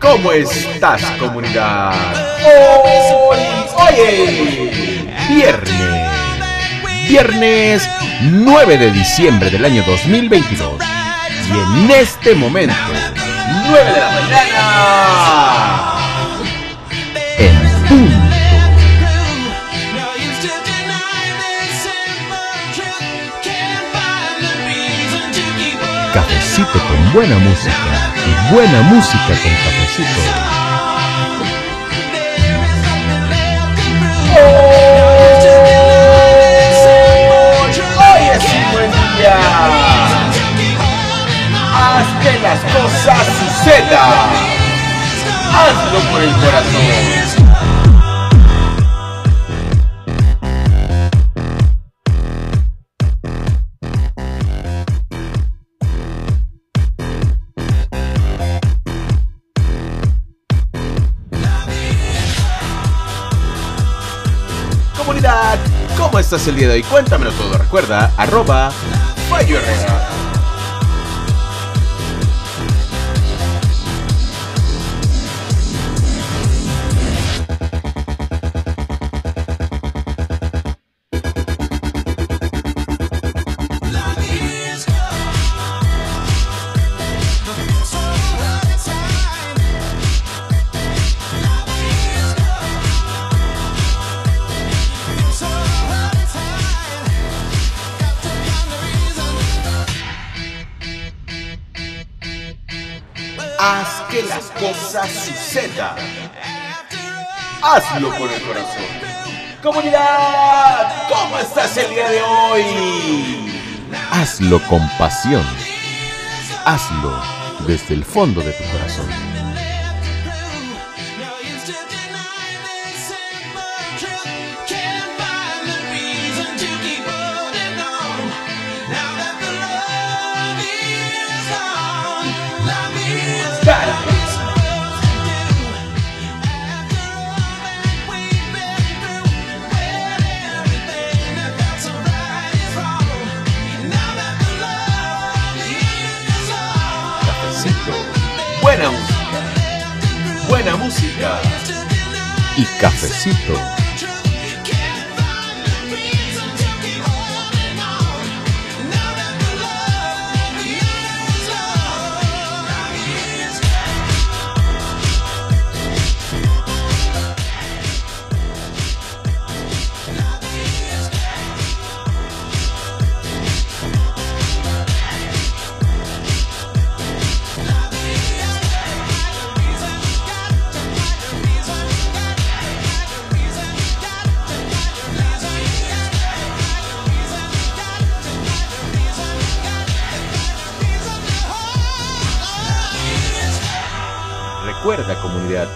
¿Cómo estás, comunidad? Hoy, oye, viernes, viernes 9 de diciembre del año 2022. Y en este momento, 9 de la mañana, en punto. Cafecito con buena música buena música con cafecito. Día. Haz que las cosas sucedan. Hazlo por el corazón. ¿Cómo estás el día de hoy? Cuéntamelo todo. Recuerda, arroba las cosas sucedan. Hazlo con el corazón. Comunidad, ¿cómo estás el día de hoy? Hazlo con pasión. Hazlo desde el fondo de tu corazón. Buena música. Buena música. Y cafecito.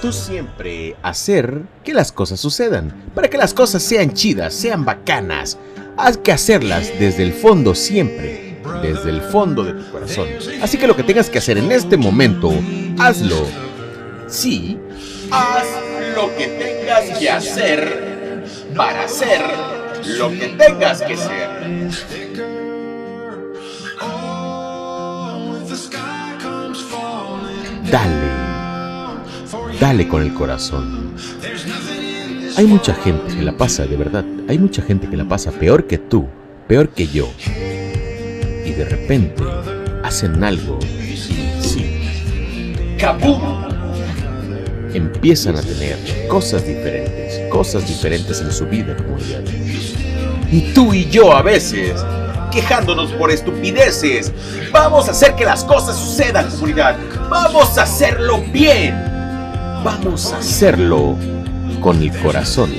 Tú siempre hacer que las cosas sucedan. Para que las cosas sean chidas, sean bacanas. Haz que hacerlas desde el fondo siempre. Desde el fondo de tu corazón. Así que lo que tengas que hacer en este momento, hazlo. Sí, haz lo que tengas que hacer para hacer lo que tengas que ser. Dale. Dale con el corazón. Hay mucha gente que la pasa, de verdad, hay mucha gente que la pasa peor que tú, peor que yo. Y de repente hacen algo y sí. ¡Capum! Empiezan a tener cosas diferentes, cosas diferentes en su vida comunidad. Y tú y yo a veces, quejándonos por estupideces, vamos a hacer que las cosas sucedan comunidad. Vamos a hacerlo bien. Vamos a hacerlo con el corazón.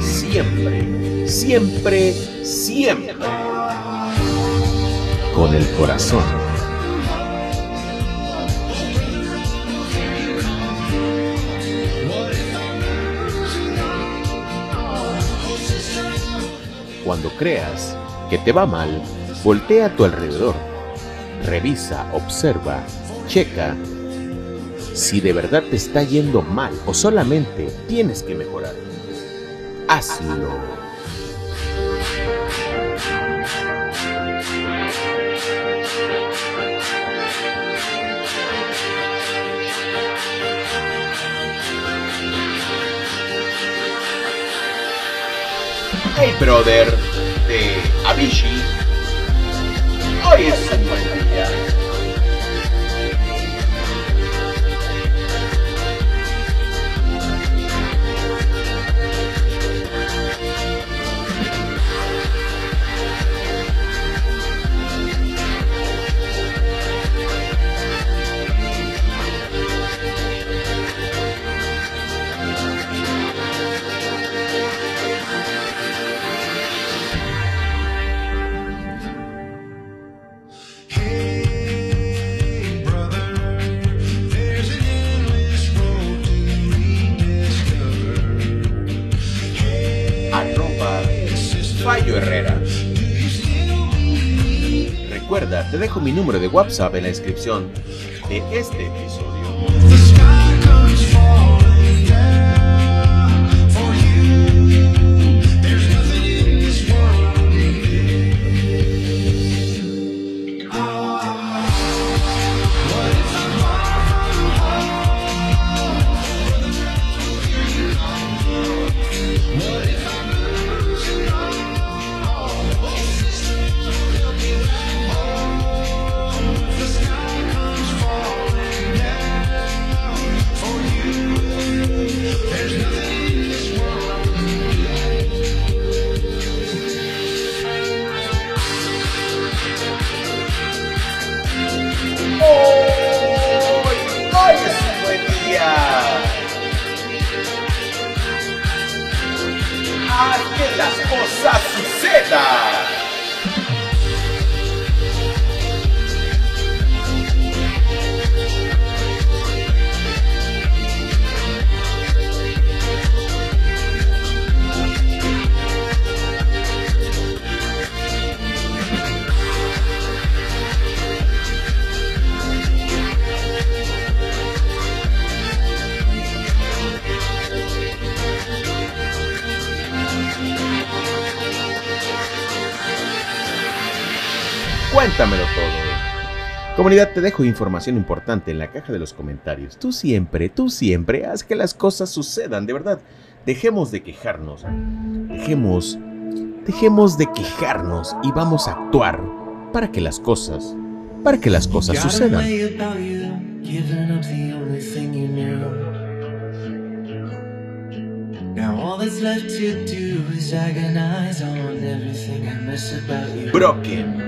Siempre, siempre, siempre. Con el corazón. Cuando creas que te va mal, voltea a tu alrededor. Revisa, observa, checa si de verdad te está yendo mal o solamente tienes que mejorar. Hazlo. Hey Brother de Avicii. Hoy es un buen día. Recuerda, te dejo mi número de WhatsApp en la descripción de este episodio. Cuéntamelo todo. Comunidad, te dejo información importante en la caja de los comentarios. Tú siempre, tú siempre haz que las cosas sucedan, de verdad. Dejemos de quejarnos. Dejemos, dejemos de quejarnos y vamos a actuar para que las cosas, para que las cosas sucedan. Broken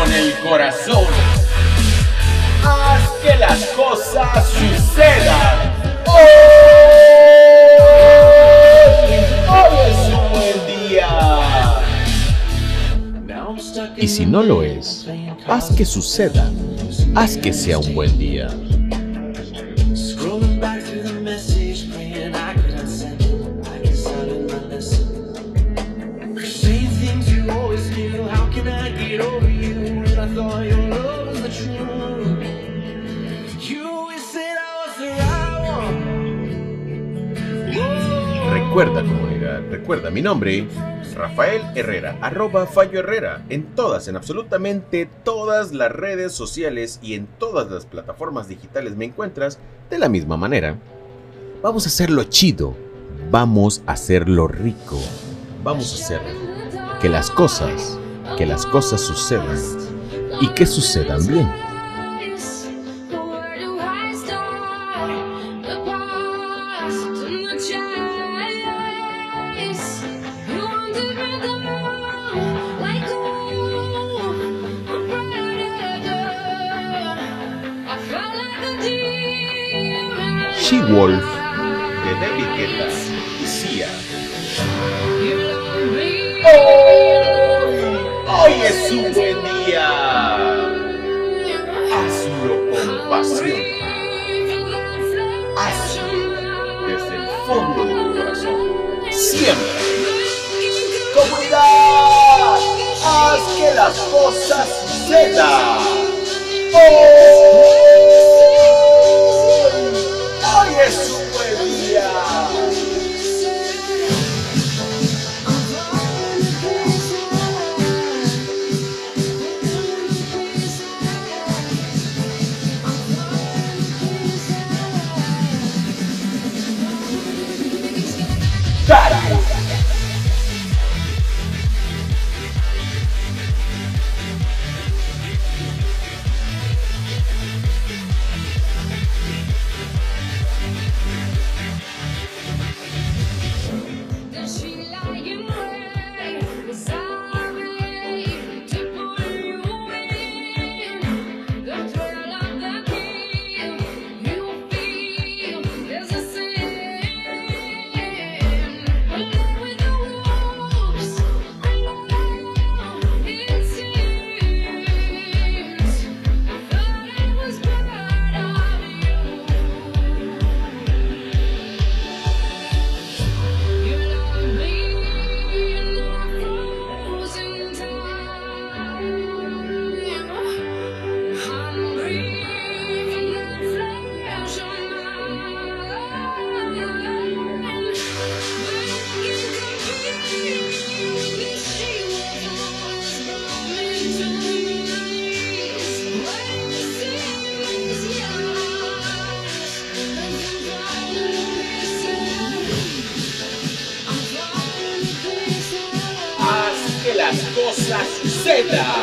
con el corazón. Haz que las cosas sucedan. Hoy, Y si no lo es, haz que suceda. Haz que sea un buen día. Recuerda comunidad, recuerda mi nombre, Rafael Herrera, arroba Fallo Herrera, en todas, en absolutamente todas las redes sociales y en todas las plataformas digitales me encuentras de la misma manera. Vamos a hacerlo chido, vamos a hacerlo rico, vamos a hacer que las cosas, que las cosas sucedan y que sucedan bien. She-Wolf de David Guetta y Sia. Oh! Hoy es un buen día. Hazlo con pasión. Hazlo desde el fondo de tu corazón. Siempre. Comunidad, haz que las cosas sucedan. Hoy, hoy sucedan.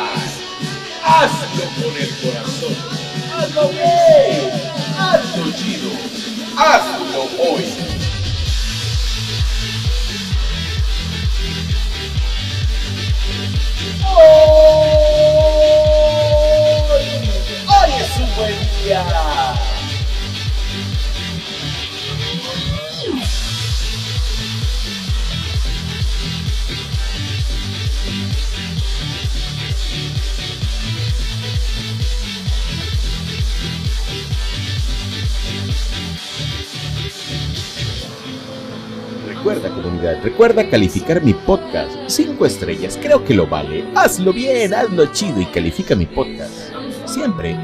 Recuerda calificar mi podcast. Cinco estrellas, creo que lo vale. Hazlo bien, hazlo chido y califica mi podcast. Siempre.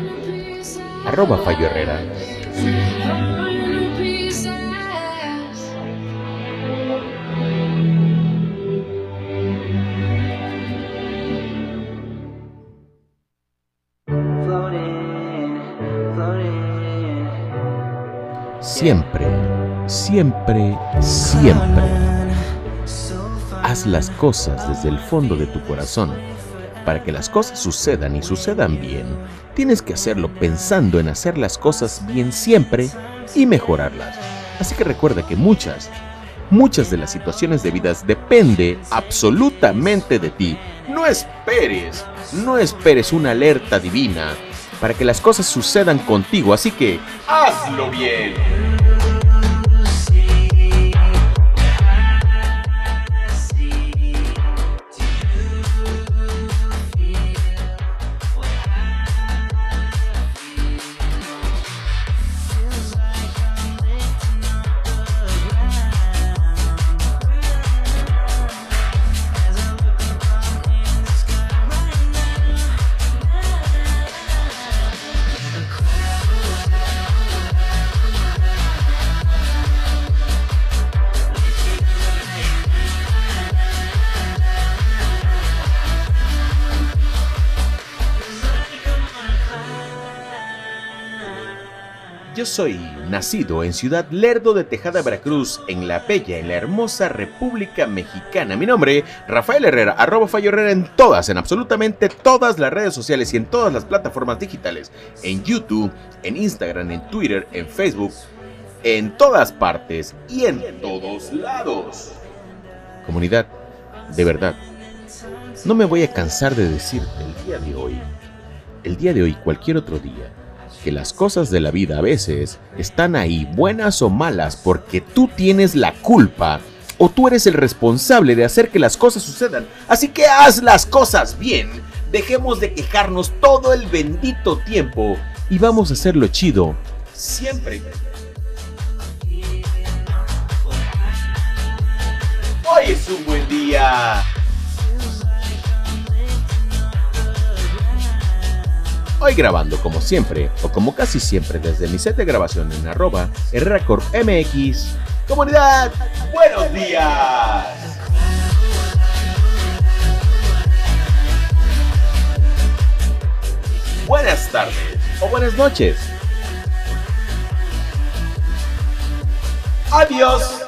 Arroba Fallo Herrera. Siempre, siempre, siempre. Haz las cosas desde el fondo de tu corazón. Para que las cosas sucedan y sucedan bien, tienes que hacerlo pensando en hacer las cosas bien siempre y mejorarlas. Así que recuerda que muchas, muchas de las situaciones de vidas depende absolutamente de ti. No esperes, no esperes una alerta divina para que las cosas sucedan contigo. Así que hazlo bien. Yo soy nacido en Ciudad Lerdo de Tejada, Veracruz, en la bella, en la hermosa República Mexicana. Mi nombre, Rafael Herrera, arroba Fallo Herrera en todas, en absolutamente todas las redes sociales y en todas las plataformas digitales. En YouTube, en Instagram, en Twitter, en Facebook, en todas partes y en todos lados. Comunidad, de verdad, no me voy a cansar de decirte el día de hoy, el día de hoy, cualquier otro día, que las cosas de la vida a veces están ahí, buenas o malas, porque tú tienes la culpa o tú eres el responsable de hacer que las cosas sucedan. Así que haz las cosas bien. Dejemos de quejarnos todo el bendito tiempo y vamos a hacerlo chido. Siempre. Hoy es un buen día. Hoy grabando como siempre, o como casi siempre desde mi set de grabación en arroba MX. Comunidad, buenos días. Buenas tardes o buenas noches. Adiós.